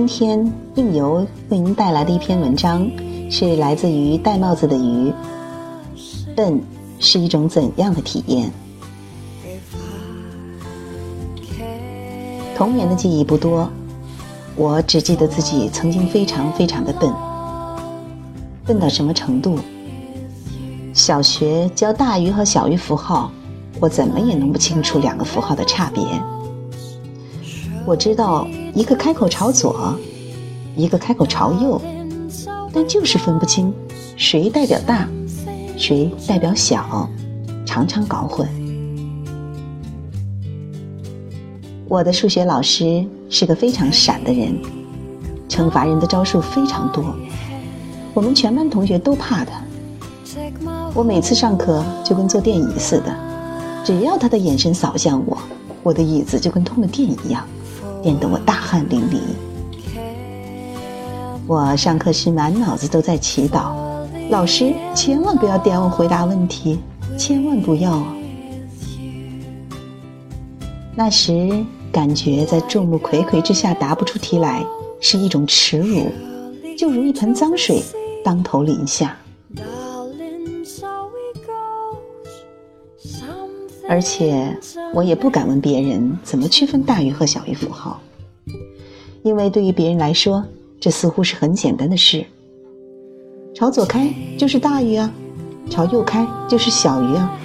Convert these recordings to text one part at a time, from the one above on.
今天应由为您带来的一篇文章，是来自于戴帽子的鱼。笨是一种怎样的体验？童年的记忆不多，我只记得自己曾经非常非常的笨。笨到什么程度？小学教大鱼和小鱼符号，我怎么也弄不清楚两个符号的差别。我知道。一个开口朝左，一个开口朝右，但就是分不清谁代表大，谁代表小，常常搞混。我的数学老师是个非常闪的人，惩罚人的招数非常多，我们全班同学都怕他。我每次上课就跟坐电椅似的，只要他的眼神扫向我，我的椅子就跟通了电一样。电得我大汗淋漓。我上课时满脑子都在祈祷，老师千万不要点我回答问题，千万不要。那时感觉在众目睽睽之下答不出题来是一种耻辱，就如一盆脏水当头淋下。而且我也不敢问别人怎么区分大于和小于符号，因为对于别人来说，这似乎是很简单的事。朝左开就是大于啊，朝右开就是小于啊。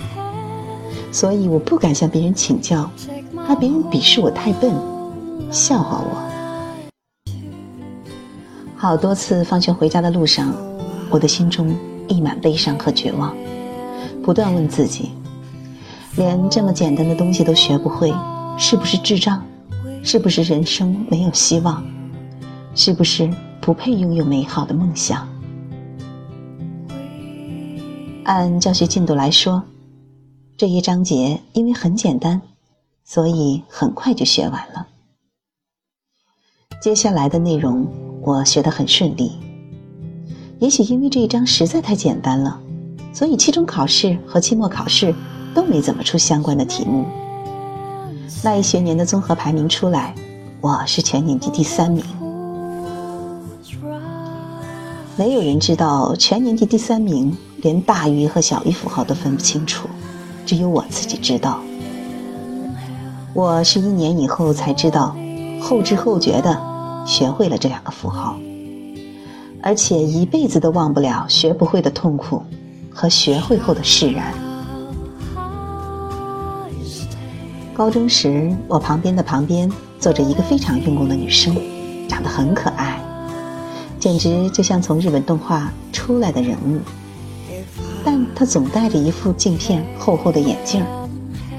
所以我不敢向别人请教，怕别人鄙视我太笨，笑话我。好多次放学回家的路上，我的心中溢满悲伤和绝望，不断问自己。连这么简单的东西都学不会，是不是智障？是不是人生没有希望？是不是不配拥有美好的梦想？按教学进度来说，这一章节因为很简单，所以很快就学完了。接下来的内容我学得很顺利。也许因为这一章实在太简单了，所以期中考试和期末考试。都没怎么出相关的题目。那一学年的综合排名出来，我是全年级第三名。没有人知道全年级第三名连大于和小于符号都分不清楚，只有我自己知道。我是一年以后才知道，后知后觉的学会了这两个符号，而且一辈子都忘不了学不会的痛苦和学会后的释然。高中时，我旁边的旁边坐着一个非常用功的女生，长得很可爱，简直就像从日本动画出来的人物。但她总戴着一副镜片厚厚的眼镜，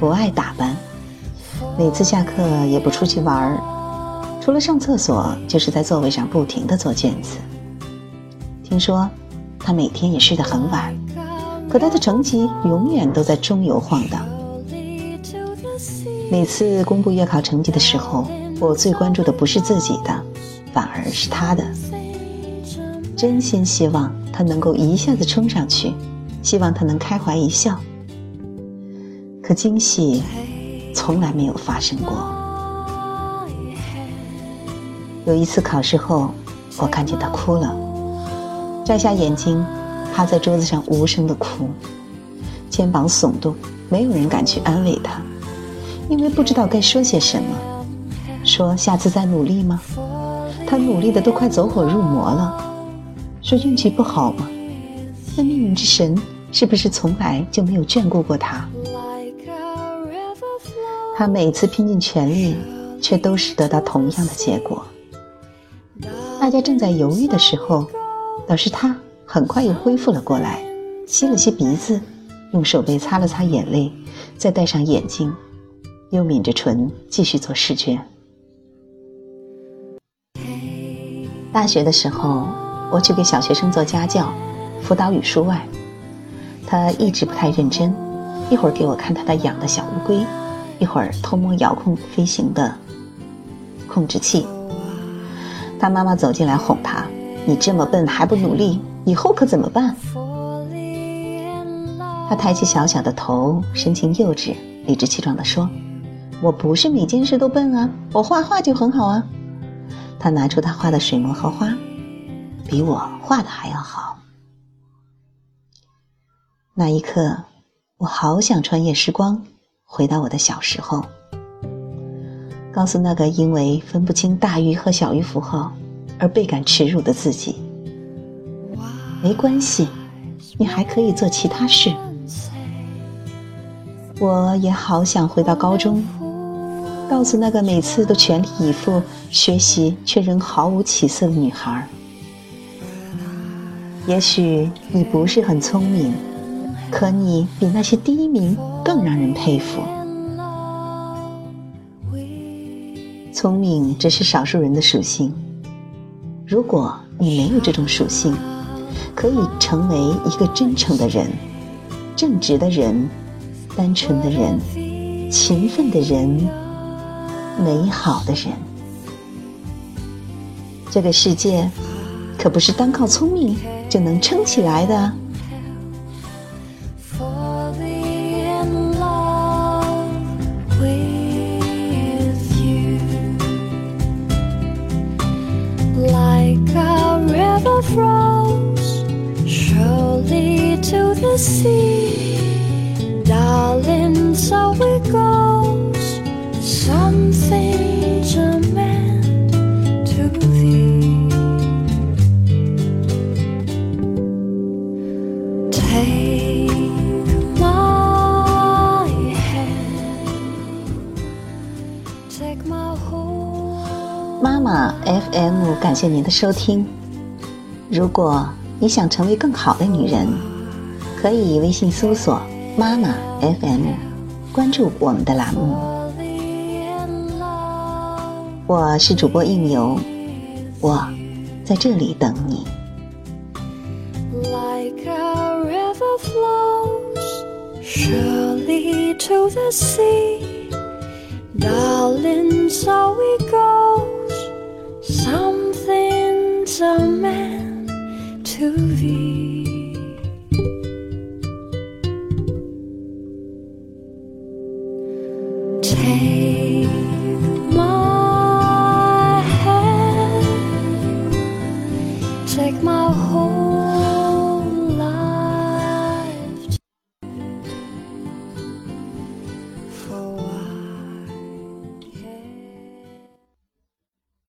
不爱打扮，每次下课也不出去玩儿，除了上厕所，就是在座位上不停地做卷子。听说她每天也睡得很晚，可她的成绩永远都在中游晃荡。每次公布月考成绩的时候，我最关注的不是自己的，反而是他的。真心希望他能够一下子冲上去，希望他能开怀一笑。可惊喜从来没有发生过。有一次考试后，我看见他哭了，摘下眼睛，趴在桌子上无声的哭，肩膀耸动，没有人敢去安慰他。因为不知道该说些什么，说下次再努力吗？他努力的都快走火入魔了。说运气不好吗？那命运之神是不是从来就没有眷顾过他？他每次拼尽全力，却都是得到同样的结果。大家正在犹豫的时候，倒是他很快又恢复了过来，吸了吸鼻子，用手背擦了擦眼泪，再戴上眼镜。又抿着唇继续做试卷。大学的时候，我去给小学生做家教，辅导语数外。他一直不太认真，一会儿给我看他的养的小乌龟，一会儿偷摸遥控飞行的控制器。他妈妈走进来哄他：“你这么笨还不努力，以后可怎么办？”他抬起小小的头，神情幼稚、理直气壮地说：“我不是每件事都笨啊，我画画就很好啊。”他拿出他画的水墨和花，比我画的还要好。那一刻，我好想穿越时光，回到我的小时候，告诉那个因为分不清大于和小于符号而倍感耻辱的自己：没关系，你还可以做其他事。我也好想回到高中。告诉那个每次都全力以赴学习却仍毫无起色的女孩也许你不是很聪明，可你比那些第一名更让人佩服。聪明只是少数人的属性。如果你没有这种属性，可以成为一个真诚的人、正直的人、单纯的人、勤奋的人。美好的人，这个世界可不是单靠聪明就能撑起来的。妈妈 FM，感谢您的收听。如果你想成为更好的女人，可以微信搜索“妈妈 FM”，关注我们的栏目。我是主播应由，我在这里等你。to Darling, so it goes. Something's a man to be.